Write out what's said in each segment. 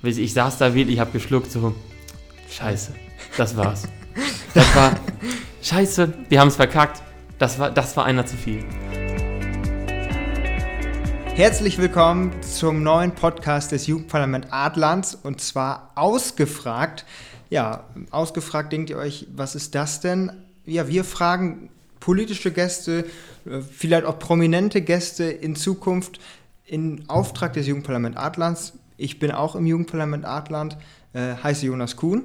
Ich saß da wirklich, ich habe geschluckt, so, scheiße, das war's. Das war, scheiße, wir haben es verkackt. Das war, das war einer zu viel. Herzlich willkommen zum neuen Podcast des Jugendparlament Adlands und zwar ausgefragt. Ja, ausgefragt denkt ihr euch, was ist das denn? Ja, wir fragen politische Gäste, äh, vielleicht auch prominente Gäste in Zukunft in Auftrag des Jugendparlament Adlands. Ich bin auch im Jugendparlament Adland, äh, heiße Jonas Kuhn.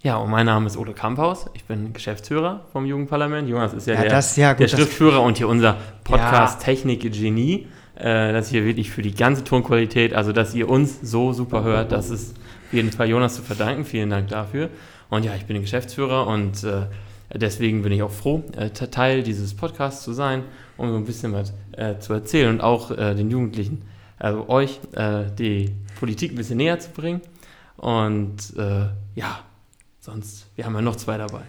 Ja, und mein Name ist Ole Kamphaus. Ich bin Geschäftsführer vom Jugendparlament. Jonas ist ja, Ja, der, das- ja, gut, der Schriftführer und hier unser. Podcast-Technik-Genie. Äh, das hier wirklich für die ganze Tonqualität, also dass ihr uns so super hört, das ist auf jeden Fall Jonas zu verdanken. Vielen Dank dafür. Und ja, ich bin Geschäftsführer und äh, deswegen bin ich auch froh, äh, Te- Teil dieses Podcasts zu sein, um so ein bisschen was äh, zu erzählen und auch äh, den Jugendlichen, also euch, äh, die Politik ein bisschen näher zu bringen. Und äh, ja, sonst, wir haben ja noch zwei dabei.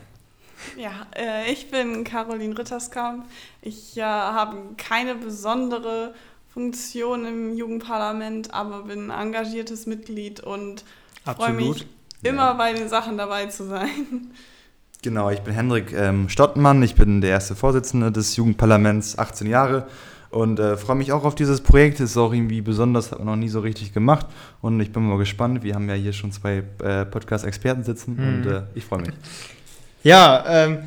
Ja, äh, ich bin Caroline Ritterskamp. Ich äh, habe keine besondere Funktion im Jugendparlament, aber bin ein engagiertes Mitglied und freue mich Absolut. immer Ja. bei den Sachen dabei zu sein. Genau, ich bin Hendrik ähm, Stottmann, ich bin der erste Vorsitzende des Jugendparlaments, 18 Jahre und äh, freue mich auch auf dieses Projekt. Ist auch irgendwie besonders, hat man noch nie so richtig gemacht und ich bin mal gespannt. Wir haben ja hier schon zwei äh, Podcast-Experten sitzen Mhm. und äh, ich freue mich. Ja, ähm,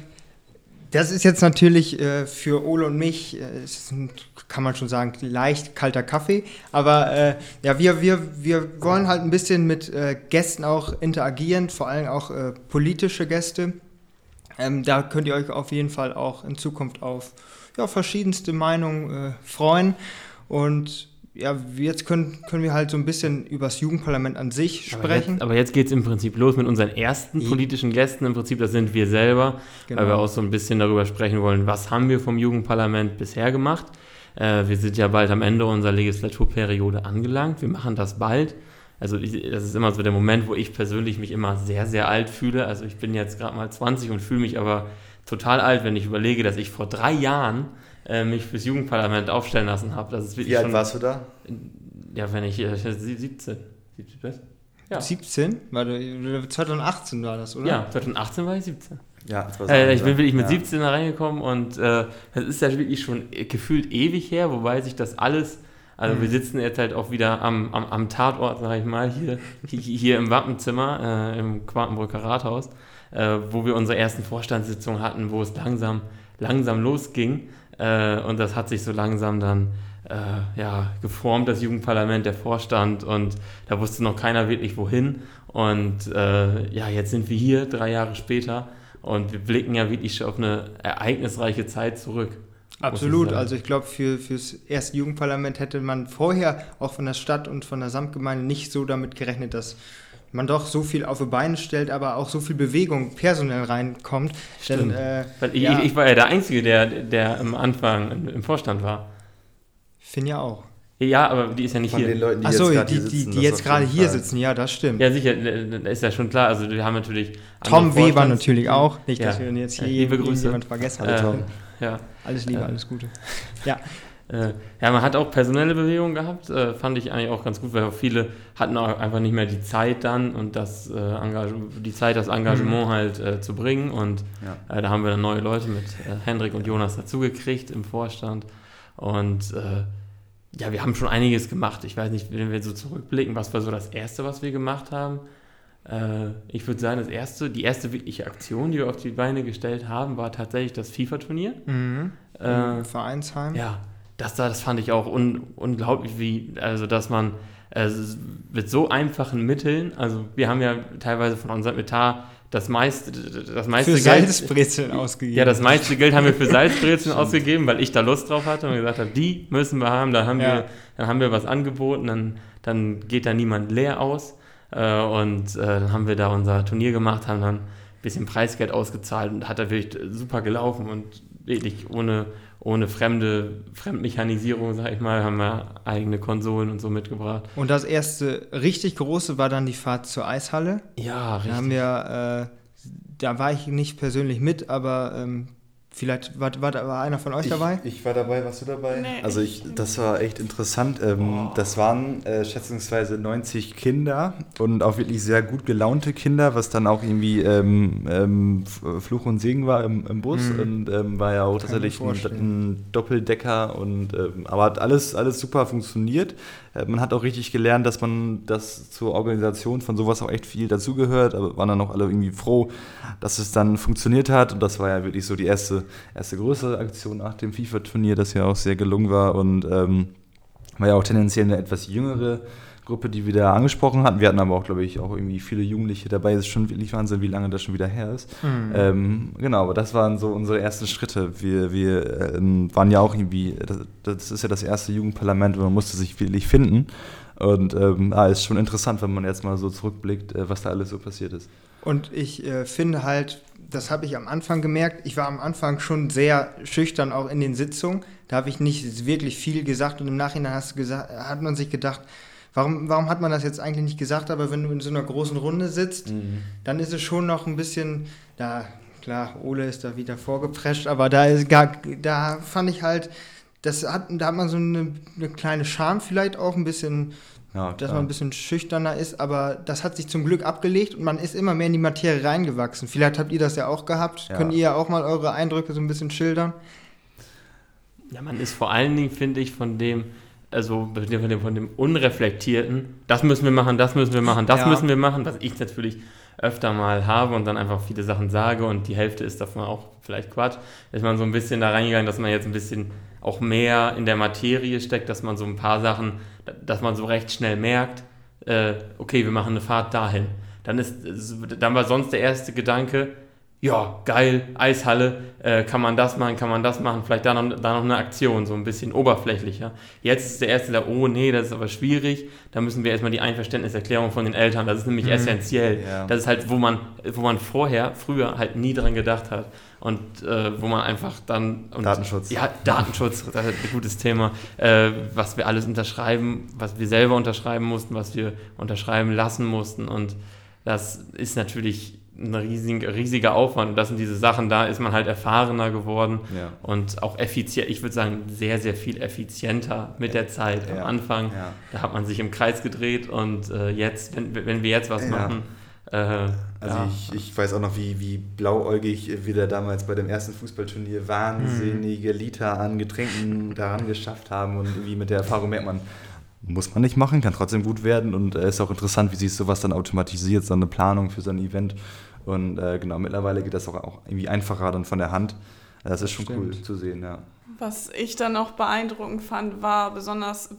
das ist jetzt natürlich äh, für Ole und mich, äh, ein, kann man schon sagen, leicht kalter Kaffee. Aber äh, ja, wir, wir, wir wollen halt ein bisschen mit Gästen auch interagieren, vor allem auch politische Gäste. Ähm, da könnt ihr euch auf jeden Fall auch in Zukunft auf ja, verschiedenste Meinungen äh, freuen. Und ja, jetzt können, können wir halt so ein bisschen über das Jugendparlament an sich sprechen. jetzt, aber jetzt geht es im Prinzip los mit unseren ersten politischen Gästen. Im Prinzip, das sind wir selber, weil wir Genau. auch so ein bisschen darüber sprechen wollen, was haben wir vom Jugendparlament bisher gemacht. Äh, wir sind ja bald am Ende unserer Legislaturperiode angelangt. Wir machen das bald. Also ich, das ist immer so der Moment, wo ich persönlich mich immer sehr, sehr alt fühle. Also ich bin jetzt gerade mal 20 und fühle mich aber total alt, wenn ich überlege, dass ich vor drei Jahren äh, mich fürs Jugendparlament aufstellen lassen habe. Das ist wirklich schon, du da? Ja, wenn ich äh, 17. 17 was? Ja. 17? Warte, 2018 war das, oder? Ja, 2018 war ich 17. Ja, das war Äh, ich bin wirklich mit ja. 17 da reingekommen und äh, das ist ja wirklich schon gefühlt ewig her, wobei sich das alles, also wir sitzen jetzt halt auch wieder am, am, am Tatort, sag ich mal, hier, hier, im Wappenzimmer, äh, im Quakenbrücker Rathaus, äh, wo wir unsere ersten Vorstandssitzungen hatten, wo es langsam, langsam losging äh, und das hat sich so langsam dann äh, ja, geformt, das Jugendparlament, der Vorstand und da wusste noch keiner wirklich wohin und äh, ja, jetzt sind wir hier, drei Jahre später und wir blicken ja wirklich auf eine ereignisreiche Zeit zurück. Absolut. Also ich glaube, für fürs erste Jugendparlament hätte man vorher auch von der Stadt und von der Samtgemeinde nicht so damit gerechnet, dass man doch so viel auf die Beine stellt, aber auch so viel Bewegung personell reinkommt. Denn, Stimmt. äh, Weil ich, ja, ich, war ja der Einzige, der, der am Anfang im, Vorstand war. Finn ja auch. Ja, aber die ist ja nicht Von hier. den Leuten, die Achso, jetzt die, die, sitzen. die jetzt gerade hier Fall. sitzen, ja, das stimmt. Ja, sicher, äh, da ist ja schon klar. Also wir haben natürlich. Tom Weber natürlich auch. Nicht, dass Ja. wir jetzt Ja, hier liebe Grüße. jemand vergessen haben. Tom. Ja, Alles Liebe, Äh, alles Gute. Äh, ja, man hat auch personelle Bewegungen gehabt, äh, fand ich eigentlich auch ganz gut, weil viele hatten auch einfach nicht mehr die Zeit dann und das äh, Engage die Zeit, das Engagement halt äh, zu bringen. Und Ja. äh, da haben wir dann neue Leute mit äh, Hendrik und Jonas dazugekriegt im Vorstand. Und äh, ja, wir haben schon einiges gemacht. Ich weiß nicht, wenn wir so zurückblicken, was war so das Erste, was wir gemacht haben? Ich würde sagen, das erste, die erste wirkliche Aktion, die wir auf die Beine gestellt haben, war tatsächlich das FIFA-Turnier. Mhm. Äh, Im Vereinsheim. ja, das, da- das fand ich auch un, unglaublich, wie, also dass man äh, mit so einfachen Mitteln, also wir haben ja teilweise von unserem Etat das meiste, das meiste Für Geld. Salzbrezeln ausgegeben. Ja, das meiste Geld haben wir für Salzbrezeln ausgegeben, weil ich da Lust drauf hatte und gesagt habe, die müssen wir haben, dann haben, Ja. wir, dann haben wir was angeboten, dann, dann geht da niemand leer aus. Äh, und äh, dann haben wir da unser Turnier gemacht, haben dann ein bisschen Preisgeld ausgezahlt und hat da wirklich super gelaufen und wirklich ohne, ohne fremde Fremdmechanisierung, sag ich mal, haben wir eigene Konsolen und so mitgebracht. Und das erste richtig große war dann die Fahrt zur Eishalle. Ja, Da haben wir, äh, da war ich nicht persönlich mit, aber ähm, Vielleicht war, war, war einer von euch ich, dabei? Ich war dabei, warst du dabei? Nee, also ich, das war echt interessant. Ähm, Das waren äh, schätzungsweise 90 Kinder und auch wirklich sehr gut gelaunte Kinder, was dann auch irgendwie ähm, ähm, Fluch und Segen war im, im Bus Mhm. und ähm, war ja auch Kann tatsächlich ein Doppeldecker und ähm, aber hat alles, alles super funktioniert. Äh, man hat auch richtig gelernt, dass man das zur Organisation von sowas auch echt viel dazugehört, aber waren dann auch alle irgendwie froh, dass es dann funktioniert hat. Und das war ja wirklich so die erste, erste größere Aktion nach dem FIFA-Turnier, das ja auch sehr gelungen war. Und ähm, war ja auch tendenziell eine etwas jüngere Gruppe, die wir da angesprochen hatten. Wir hatten aber auch, glaube ich, auch irgendwie viele Jugendliche dabei. Es ist schon wirklich Wahnsinn, wie lange das schon wieder her ist. Mhm. Ähm, genau, aber das waren so unsere ersten Schritte. Wir, wir ähm, waren ja auch irgendwie, das, das ist ja das erste Jugendparlament und man musste sich wirklich finden. Und ähm, ah, ist schon interessant, wenn man jetzt mal so zurückblickt, äh, was da alles so passiert ist. Und ich äh, finde halt, das habe ich am Anfang gemerkt, ich war am Anfang schon sehr schüchtern, auch in den Sitzungen. Da habe ich nicht wirklich viel gesagt und im Nachhinein hast du gesagt, hat man sich gedacht, warum, warum hat man das jetzt eigentlich nicht gesagt? Aber wenn du in so einer großen Runde sitzt, dann ist es schon noch ein bisschen, da, klar, Ole ist da wieder vorgeprescht, aber da, ist gar, da fand ich halt, das hat, da hat man so eine, eine kleine Scham vielleicht auch, ein bisschen Ja, dass man ein bisschen schüchterner ist, aber das hat sich zum Glück abgelegt und man ist immer mehr in die Materie reingewachsen. Vielleicht habt ihr das ja auch gehabt. Ja. Könnt ihr ja auch mal eure Eindrücke so ein bisschen schildern? Ja, man ist vor allen Dingen, finde ich, von dem, also von dem, von dem Unreflektierten, das müssen wir machen, das müssen wir machen, das Ja. müssen wir machen, was ich natürlich öfter mal habe und dann einfach viele Sachen sage und die Hälfte ist davon auch vielleicht Quatsch, ist man so ein bisschen da reingegangen, dass man jetzt ein bisschen auch mehr in der Materie steckt, dass man so ein paar Sachen, dass man so recht schnell merkt, äh, okay, wir machen eine Fahrt dahin. Dann, ist, dann war sonst der erste Gedanke, ja, geil, Eishalle, äh, kann man das machen, kann man das machen, vielleicht da noch, da noch eine Aktion, so ein bisschen oberflächlicher. Jetzt ist der Erste da, oh nee, das ist aber schwierig, da müssen wir erstmal die Einverständniserklärung von den Eltern, das ist nämlich Mhm. essentiell. Ja. Das ist halt, wo man, wo man vorher, früher halt nie dran gedacht hat und äh, wo man einfach dann... Und, Datenschutz. Ja, Datenschutz, das ist ein gutes Thema, äh, was wir alles unterschreiben, was wir selber unterschreiben mussten, was wir unterschreiben lassen mussten und das ist natürlich ein riesig, riesiger Aufwand und das sind diese Sachen, da ist man halt erfahrener geworden Ja. und auch effizient, ich würde sagen, sehr, sehr viel effizienter mit der Zeit. Am Ja. Anfang, Ja. da hat man sich im Kreis gedreht und äh, jetzt, wenn, wenn wir jetzt was machen, äh, Also ja. ich, ich weiß auch noch, wie, wie blauäugig wir da damals bei dem ersten Fußballturnier wahnsinnige Liter an Getränken daran geschafft haben und irgendwie mit der Erfahrung merkt man, muss man nicht machen, kann trotzdem gut werden und es ist auch interessant, wie sich sowas dann automatisiert, so eine Planung für so ein Event und äh, genau, mittlerweile geht das auch, auch irgendwie einfacher dann von der Hand. Das ist schon cool stimmt. zu sehen, ja. Was ich dann auch beeindruckend fand, war besonders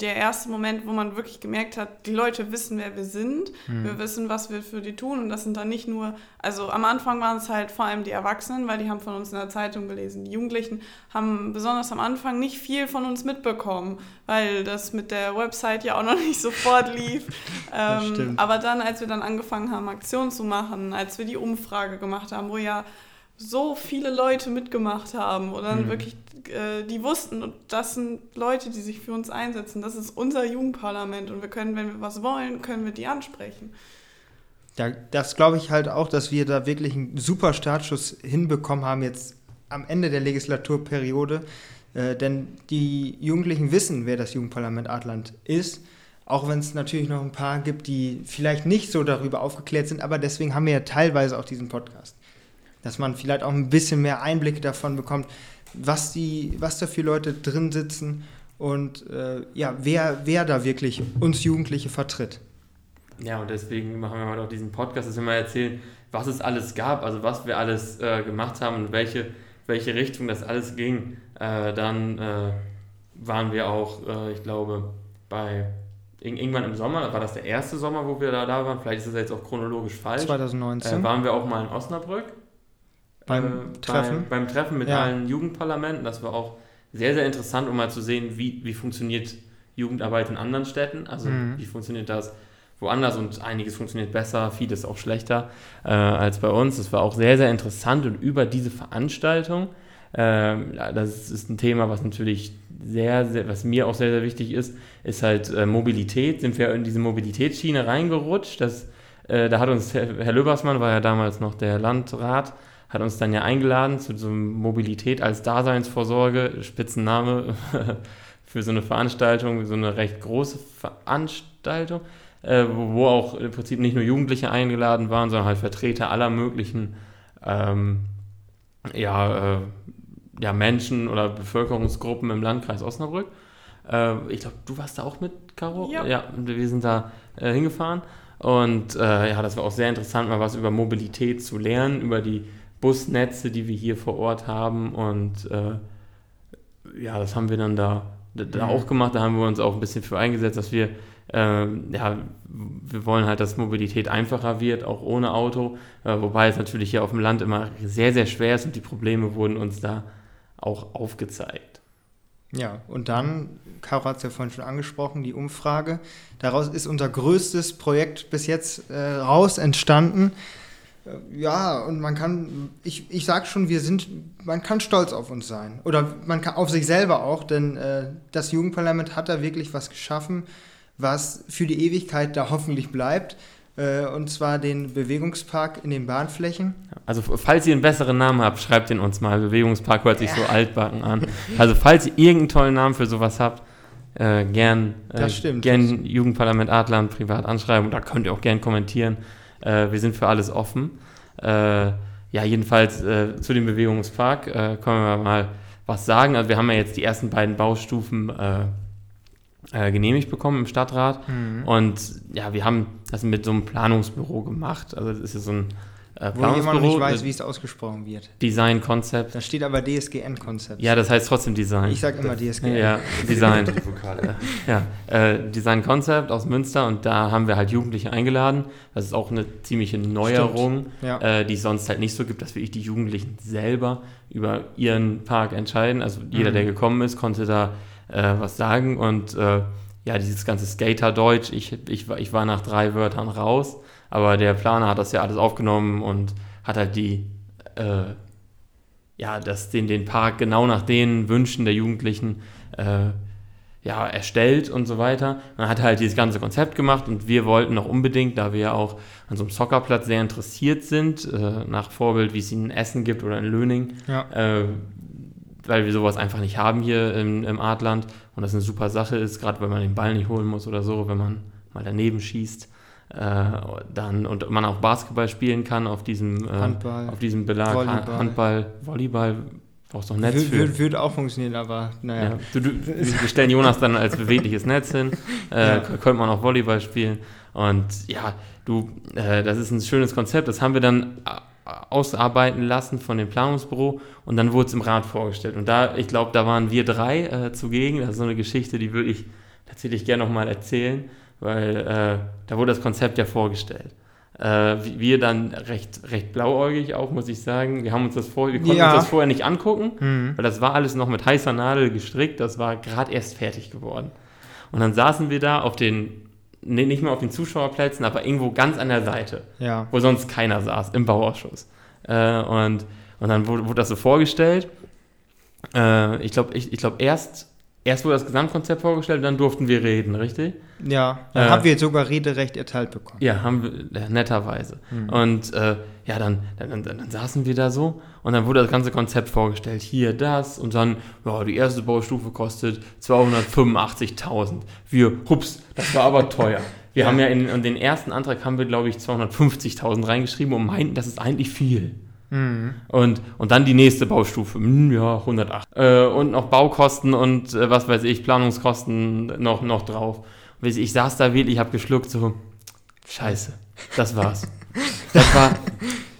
der erste Moment, wo man wirklich gemerkt hat, die Leute wissen, wer wir sind, wir wissen, was wir für die tun und das sind dann nicht nur, also am Anfang waren es halt vor allem die Erwachsenen, weil die haben von uns in der Zeitung gelesen. Die Jugendlichen haben besonders am Anfang nicht viel von uns mitbekommen, weil das mit der Website ja auch noch nicht sofort lief. ähm, aber dann, als wir dann angefangen haben, Aktionen zu machen, als wir die Umfrage gemacht haben, wo ja so viele Leute mitgemacht haben und dann wirklich, äh, die wussten, und das sind Leute, die sich für uns einsetzen. Das ist unser Jugendparlament und wir können, wenn wir was wollen, können wir die ansprechen. Da, das glaube ich halt auch, dass wir da wirklich einen super Startschuss hinbekommen haben jetzt am Ende der Legislaturperiode. Äh, denn die Jugendlichen wissen, wer das Jugendparlament Adland ist. Auch wenn es natürlich noch ein paar gibt, die vielleicht nicht so darüber aufgeklärt sind, aber deswegen haben wir ja teilweise auch diesen Podcast. Dass man vielleicht auch ein bisschen mehr Einblicke davon bekommt, was, die, was da für Leute drin sitzen und äh, ja, wer, wer da wirklich uns Jugendliche vertritt. Ja, und deswegen machen wir mal auch diesen Podcast, dass wir mal erzählen, was es alles gab, also was wir alles äh, gemacht haben und welche, welche Richtung das alles ging. Äh, dann äh, waren wir auch, äh, ich glaube, bei ir- irgendwann im Sommer, war das der erste Sommer, wo wir da, da waren, vielleicht ist das jetzt auch chronologisch falsch, 2019. äh, waren wir auch mal in Osnabrück. Beim äh, Treffen? Beim, beim Treffen mit Ja. allen Jugendparlamenten. Das war auch sehr, sehr interessant, um mal zu sehen, wie, wie funktioniert Jugendarbeit in anderen Städten. Also Mhm. wie funktioniert das woanders und einiges funktioniert besser, vieles auch schlechter äh, als bei uns. Das war auch sehr, sehr interessant und über diese Veranstaltung, ja, das ist ein Thema, was natürlich sehr, sehr, was mir auch sehr, sehr wichtig ist, ist halt äh, Mobilität. Sind wir in diese Mobilitätsschiene reingerutscht. Das, äh, da hat uns Herr, Herr Löbersmann, war ja damals noch der Landrat, hat uns dann ja eingeladen zu so Mobilität als Daseinsvorsorge, Spitzenname für so eine Veranstaltung, so eine recht große Veranstaltung, äh, wo, wo, auch im Prinzip nicht nur Jugendliche eingeladen waren, sondern halt Vertreter aller möglichen ähm, ja, äh, ja, Menschen oder Bevölkerungsgruppen im Landkreis Osnabrück. Äh, ich glaube, du warst da auch mit, Caro? Ja. ja wir sind da äh, hingefahren. Und äh, ja, das war auch sehr interessant, mal was über Mobilität zu lernen, über die Busnetze, die wir hier vor Ort haben. Und äh, ja, das haben wir dann da, da mhm. auch gemacht. Da haben wir uns auch ein bisschen für eingesetzt, dass wir, äh, ja, wir wollen halt, dass Mobilität einfacher wird, auch ohne Auto. Äh, wobei es natürlich hier auf dem Land immer sehr, sehr schwer ist und die Probleme wurden uns da auch aufgezeigt. Ja, und dann, Caro hat es ja vorhin schon angesprochen, die Umfrage. Daraus ist unser größtes Projekt bis jetzt äh, raus entstanden. Äh, ja, und man kann, ich, ich sage schon, wir sind, man kann stolz auf uns sein. Oder man kann auf sich selber auch, denn äh, das Jugendparlament hat da wirklich was geschaffen, was für die Ewigkeit da hoffentlich bleibt. Äh, und zwar den Bewegungspark in den Bahnflächen. Also falls ihr einen besseren Namen habt, schreibt ihn uns mal. Bewegungspark hört sich ja. so altbacken an. Also falls ihr irgendeinen tollen Namen für sowas habt, äh, gern, äh, gern Jugendparlament Adland privat anschreiben. Da könnt ihr auch gern kommentieren. Äh, wir sind für alles offen. Äh, ja, jedenfalls äh, zu dem Bewegungspark können wir mal was sagen. Also wir haben ja jetzt die ersten beiden Baustufen äh, genehmigt bekommen im Stadtrat. Mhm. Und ja, wir haben das mit so einem Planungsbüro gemacht. Also das ist ja so ein äh, Wo jemand nicht weiß, wie es ausgesprochen wird. Design Konzept. Da steht aber DSGN-Konzept. Ja, das heißt trotzdem Design. Ich sage immer DSGN. Ja, Design. ja, äh, Design Konzept aus Münster und da haben wir halt Jugendliche eingeladen. Das ist auch eine ziemliche Neuerung, ja. äh, die es sonst halt nicht so gibt, dass wirklich die Jugendlichen selber über ihren Park entscheiden. Also jeder, mhm. der gekommen ist, konnte da äh, was sagen. Und äh, ja, dieses ganze Skater-Deutsch, ich, ich, ich war nach drei Wörtern raus, aber der Planer hat das ja alles aufgenommen und hat halt die, äh, ja, das, den, den Park genau nach den Wünschen der Jugendlichen äh, ja, erstellt und so weiter. Man hat halt dieses ganze Konzept gemacht und wir wollten noch unbedingt, da wir ja auch an so einem Soccerplatz sehr interessiert sind, äh, nach Vorbild, wie es in Essen gibt oder in Löning, ja. äh, weil wir sowas einfach nicht haben hier im, im Adland und das eine super Sache ist, gerade wenn man den Ball nicht holen muss oder so, wenn man mal daneben schießt. Äh, dann und man auch Basketball spielen kann auf diesem, äh, Handball, auf diesem Belag. Volleyball. Handball, Volleyball, brauchst doch Netz Wür, für. Würde, würde auch funktionieren, aber naja. Ja, du, du, wir stellen Jonas dann als bewegliches Netz hin, äh, ja. könnte man auch Volleyball spielen. Und ja, du, äh, das ist ein schönes Konzept. Das haben wir dann ausarbeiten lassen von dem Planungsbüro und dann wurde es im Rat vorgestellt. Und da, ich glaube, da waren wir drei äh, zugegen. Das ist so eine Geschichte, die würde ich tatsächlich gerne nochmal erzählen, weil äh, da wurde das Konzept ja vorgestellt. Äh, wir dann recht, recht blauäugig auch, muss ich sagen. Wir haben uns das vor, wir konnten ja. uns das vorher nicht angucken, mhm. weil das war alles noch mit heißer Nadel gestrickt. Das war gerade erst fertig geworden. Und dann saßen wir da auf den nee, nicht mehr auf den Zuschauerplätzen, aber irgendwo ganz an der Seite, ja. wo sonst keiner saß, im Bauausschuss. Äh, und, und dann wurde, wurde, das so vorgestellt. Äh, ich glaube, ich, ich glaub erst, erst wurde das Gesamtkonzept vorgestellt, dann durften wir reden, richtig? Ja, dann äh, haben wir jetzt sogar Rederecht erteilt bekommen. Ja, haben wir, ja, netterweise. Mhm. Und äh, ja, dann, dann, dann, dann, saßen wir da so und dann wurde das ganze Konzept vorgestellt. Hier das und dann, ja, die erste Baustufe kostet 285.000. Wir, hups, das war aber teuer. Wir ja. haben ja in, in, den ersten Antrag haben wir, glaube ich, 250.000 reingeschrieben und meinten, das ist eigentlich viel. Mhm. Und, und dann die nächste Baustufe, hm, ja, 108. Äh, und noch Baukosten und äh, was weiß ich, Planungskosten noch, noch drauf. Ich, ich saß da wirklich, ich habe geschluckt, so, scheiße, das war's. Das war,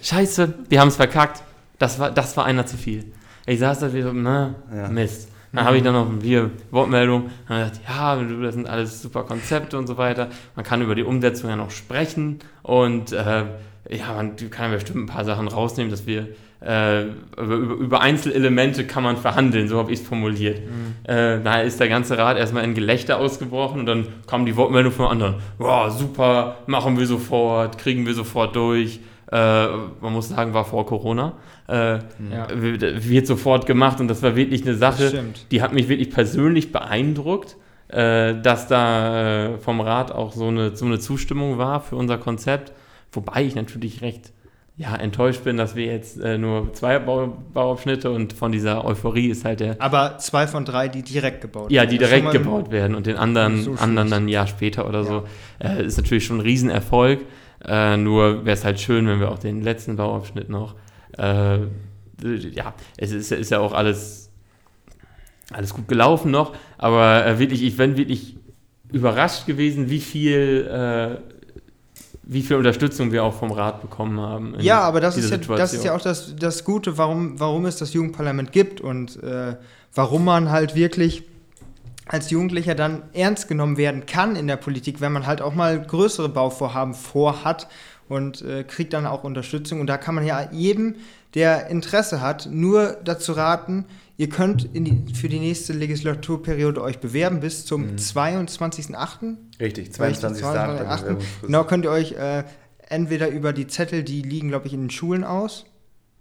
scheiße, wir haben es verkackt. Das war, das war einer zu viel. Ich saß da wieder, na, ja. Mist. Dann habe ich dann noch eine Wortmeldung. Dann dachte ja, das sind alles super Konzepte und so weiter. Man kann über die Umsetzung ja noch sprechen und äh, ja, man kann ja bestimmt ein paar Sachen rausnehmen, dass wir äh, über, über, Einzelelemente kann man verhandeln, so habe ich es formuliert. Mhm. Äh, da ist der ganze Rat erstmal in Gelächter ausgebrochen und dann kam die Wortmeldung von anderen. Wow, super, machen wir sofort, kriegen wir sofort durch. Äh, man muss sagen, war vor Corona. Äh, ja. Wird sofort gemacht und das war wirklich eine Sache, die hat mich wirklich persönlich beeindruckt, äh, dass da äh, vom Rat auch so eine, so eine Zustimmung war für unser Konzept. Wobei ich natürlich recht ja, enttäuscht bin, dass wir jetzt äh, nur zwei Bau Bauabschnitte und von dieser Euphorie ist halt der. Aber zwei von drei, die direkt gebaut Ja, werden. die Das ist direkt gebaut werden und den anderen, so anderen dann ein Jahr später oder so. Äh, ist natürlich schon ein Riesenerfolg. Äh, nur wäre es halt schön, wenn wir auch den letzten Bauabschnitt noch. Äh, ja, es ist, ist ja auch alles, alles gut gelaufen noch, aber äh, wirklich, ich bin wirklich überrascht gewesen, wie viel. Wie viel Unterstützung wir auch vom Rat bekommen haben. Ja, aber das ist ja, das ist ja auch das, das Gute, warum, warum es das Jugendparlament gibt und äh, warum man halt wirklich als Jugendlicher dann ernst genommen werden kann in der Politik, wenn man halt auch mal größere Bauvorhaben vorhat und äh, kriegt dann auch Unterstützung. Und da kann man ja jedem, der Interesse hat, nur dazu raten, ihr könnt die, für die nächste Legislaturperiode euch bewerben bis zum Mhm. 22.08. Richtig, Richtig, 22. 22.08. Genau, könnt ihr euch äh, entweder über die Zettel, die liegen, glaube ich, in den Schulen aus.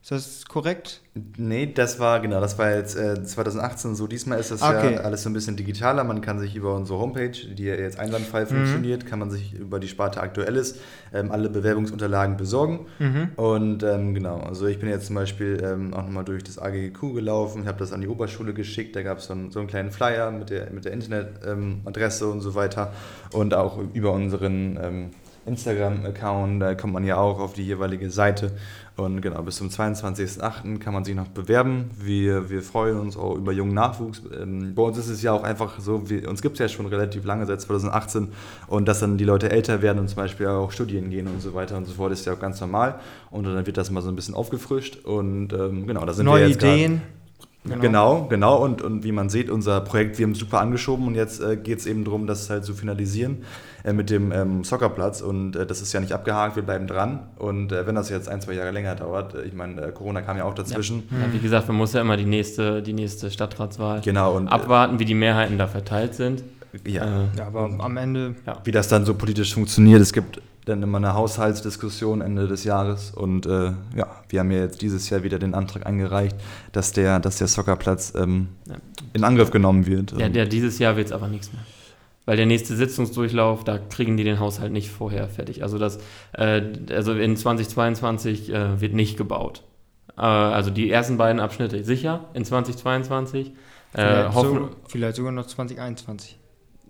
Ist das korrekt? Nee, das war, genau, das war jetzt äh, 2018 so. Diesmal ist das Okay. ja alles so ein bisschen digitaler. Man kann sich über unsere Homepage, die ja jetzt einwandfrei Mhm. funktioniert, kann man sich über die Sparte Aktuelles ähm, alle Bewerbungsunterlagen besorgen. Mhm. Und ähm, genau, also ich bin jetzt zum Beispiel ähm, auch nochmal durch das AGQ gelaufen, ich habe das an die Oberschule geschickt, da gab es so, einen- so einen kleinen Flyer mit der, mit der Internetadresse und so weiter. Und auch über unseren ähm, Instagram-Account, da kommt man ja auch auf die jeweilige Seite. Und genau, bis zum 22.08. kann man sich noch bewerben. Wir, wir freuen uns auch über jungen Nachwuchs. Ähm, bei uns ist es ja auch einfach so, wir, uns gibt es ja schon relativ lange, seit 2018. Und dass dann die Leute älter werden und zum Beispiel auch studieren gehen und so weiter und so fort, ist ja auch ganz normal. Und dann wird das mal so ein bisschen aufgefrischt. Und ähm, genau, da sind Neue wir jetzt Ideen. Genau. genau, Und, und wie man sieht, unser Projekt, wir haben es super angeschoben und jetzt äh, geht es eben darum, das halt zu finalisieren äh, mit dem ähm, Soccerplatz. Und äh, das ist ja nicht abgehakt, wir bleiben dran. Und äh, wenn das jetzt ein, zwei Jahre länger dauert, äh, ich meine, äh, Corona kam ja auch dazwischen. Ja, wie gesagt, man muss ja immer die nächste, die nächste Stadtratswahl Genau, und abwarten, wie die Mehrheiten da verteilt sind. ja, Äh, Ja, aber am Ende. wie das dann so politisch funktioniert. Es gibt dann immer eine Haushaltsdiskussion Ende des Jahres und äh, ja, wir haben ja jetzt dieses Jahr wieder den Antrag eingereicht, dass der, dass der Soccerplatz ähm, Ja. in Angriff genommen wird. der, der, dieses Jahr wird es aber nichts mehr. Weil der nächste Sitzungsdurchlauf, da kriegen die den Haushalt nicht vorher fertig. Also, das, äh, also in 2022 äh, wird nicht gebaut. Äh, also die ersten beiden Abschnitte sicher in 2022. Äh, Vielleicht, hoffen, so, vielleicht sogar noch 2021.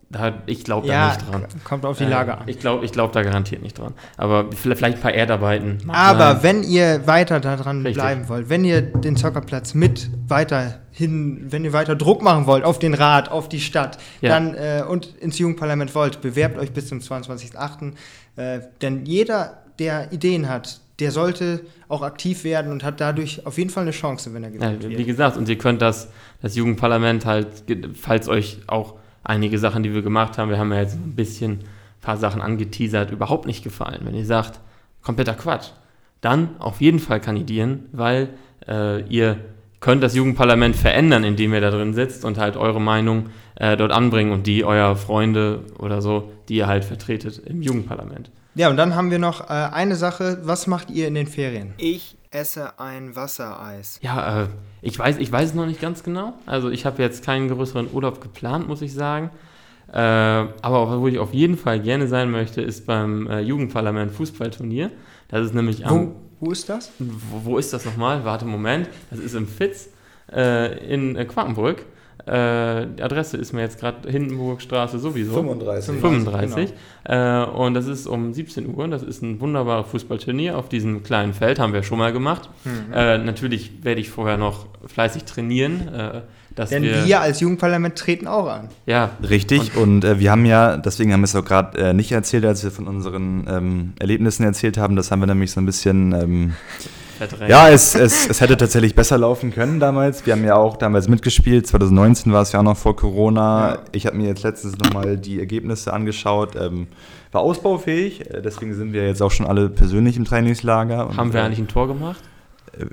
da, ich glaube da Ja, nicht dran. kommt auf die Äh, Lage an. Ich glaube ich glaub da garantiert nicht dran. Aber vielleicht ein paar Erdarbeiten. Aber sein. wenn ihr weiter daran Richtig. bleiben wollt, wenn ihr den Soccerplatz mit weiterhin, wenn ihr weiter Druck machen wollt auf den Rat, auf die Stadt, Ja. dann äh, und ins Jugendparlament wollt, bewerbt euch bis zum 22.08. Äh, denn jeder, der Ideen hat, der sollte auch aktiv werden und hat dadurch auf jeden Fall eine Chance, wenn er Ja, gewählt wie wird. gesagt, und ihr könnt das, das Jugendparlament halt, falls euch auch einige Sachen, die wir gemacht haben, wir haben ja jetzt ein bisschen ein paar Sachen angeteasert, überhaupt nicht gefallen. Wenn ihr sagt, kompletter Quatsch, dann auf jeden Fall kandidieren, weil äh, ihr könnt das Jugendparlament verändern, indem ihr da drin sitzt und halt eure Meinung äh, dort anbringen und die eurer Freunde oder so, die ihr halt vertretet im Jugendparlament. Ja, und dann haben wir noch äh, eine Sache. Was macht ihr in den Ferien? Ich esse ein Wassereis. Ja, äh, ich, weiß, ich weiß es noch nicht ganz genau. Also ich habe jetzt keinen größeren Urlaub geplant, muss ich sagen. Äh, aber wo ich auf jeden Fall gerne sein möchte, ist beim äh, Jugendparlament Fußballturnier. Das ist nämlich am... Wo, wo ist das? Wo, wo ist das nochmal? Warte, Moment. Das ist im Fitz äh, in äh, Quakenbrück. Äh, die Adresse ist mir jetzt gerade Hindenburgstraße sowieso. 35. 35. Äh, und das ist um 17 Uhr. Das ist ein wunderbares Fußballturnier auf diesem kleinen Feld. Haben wir schon mal gemacht. Mhm. Äh, natürlich werde ich vorher noch fleißig trainieren. Äh, dass Denn wir, wir als Jugendparlament treten auch an. ja, Richtig, und, äh, wir haben ja, deswegen haben wir es auch gerade äh, nicht erzählt, als wir von unseren ähm, Erlebnissen erzählt haben, das haben wir nämlich so ein bisschen, ähm, verdrängt. ja, es, es, es hätte tatsächlich besser laufen können damals. Wir haben ja auch damals mitgespielt, 2019 war es ja auch noch vor Corona. Ja. Ich habe mir jetzt letztens nochmal die Ergebnisse angeschaut, ähm, war ausbaufähig, äh, deswegen sind wir jetzt auch schon alle persönlich im Trainingslager. Haben wir äh, eigentlich ein Tor gemacht?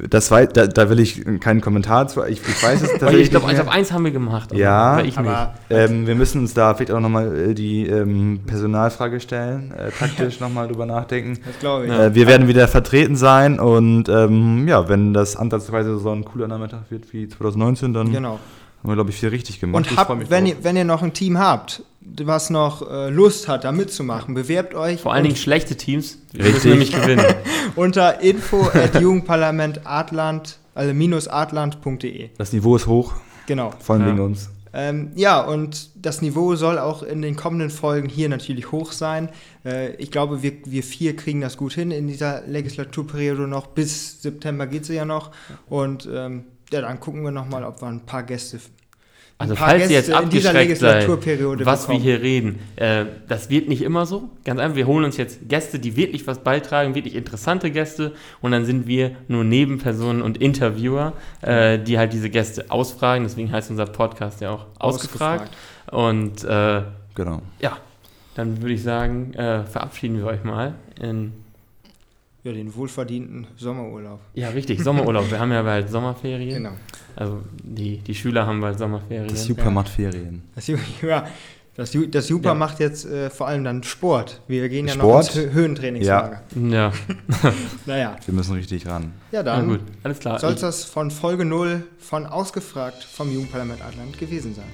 Das wei- da, da will ich keinen Kommentar zu, ich, ich weiß es tatsächlich ich glaube, glaub, eins haben wir gemacht. Ja, aber ich nicht. Aber Ähm, wir müssen uns da vielleicht auch nochmal die ähm, Personalfrage stellen, äh, taktisch nochmal drüber nachdenken. das glaube ich. Äh, wir werden wieder vertreten sein und ähm, ja, wenn das ansatzweise so ein cooler Nachmittag wird wie 2019, dann Genau. Haben wir, glaube ich, viel richtig gemacht. Und habt, mich wenn, ihr, wenn ihr noch ein Team habt, was noch äh, Lust hat, da mitzumachen, bewerbt euch Vor allen Dingen schlechte Teams. Wir Richtig. müssen nämlich gewinnen. unter info at jugendparlamentatlant, also minus. Das Niveau ist hoch, Genau. vor allem Ja. wegen uns. Ähm, ja, und das Niveau soll auch in den kommenden Folgen hier natürlich hoch sein. Äh, ich glaube, wir, wir vier kriegen das gut hin in dieser Legislaturperiode noch. Bis September geht sie ja noch. Und ähm, ja, dann gucken wir nochmal, ob wir ein paar Gäste. ein Also paar falls ihr jetzt Gäste in dieser abgeschreckt seid, Legislaturperiode was wir bekommen. hier reden, äh, das wird nicht immer so. Ganz einfach, wir holen uns jetzt Gäste, die wirklich was beitragen, wirklich interessante Gäste und dann sind wir nur Nebenpersonen und Interviewer, äh, die halt diese Gäste ausfragen. Deswegen heißt unser Podcast ja auch ausgefragt. Und äh, Genau. ja, dann würde ich sagen, äh, verabschieden wir euch mal in Ja, den wohlverdienten Sommerurlaub. Ja, richtig, Sommerurlaub. Wir haben ja bald Sommerferien. Genau. Also die, die Schüler haben bald Sommerferien. Das Super macht Ferien. Das, ja, das, das Jupa Ja. macht jetzt äh, vor allem dann Sport. Wir gehen ja Sport? noch ins Hö Höhentrainingslager. ja, Naja, Wir müssen richtig ran. ja na dann gut, alles klar. soll es das von Folge 0 von Ausgefragt vom Jugendparlament Adland gewesen sein.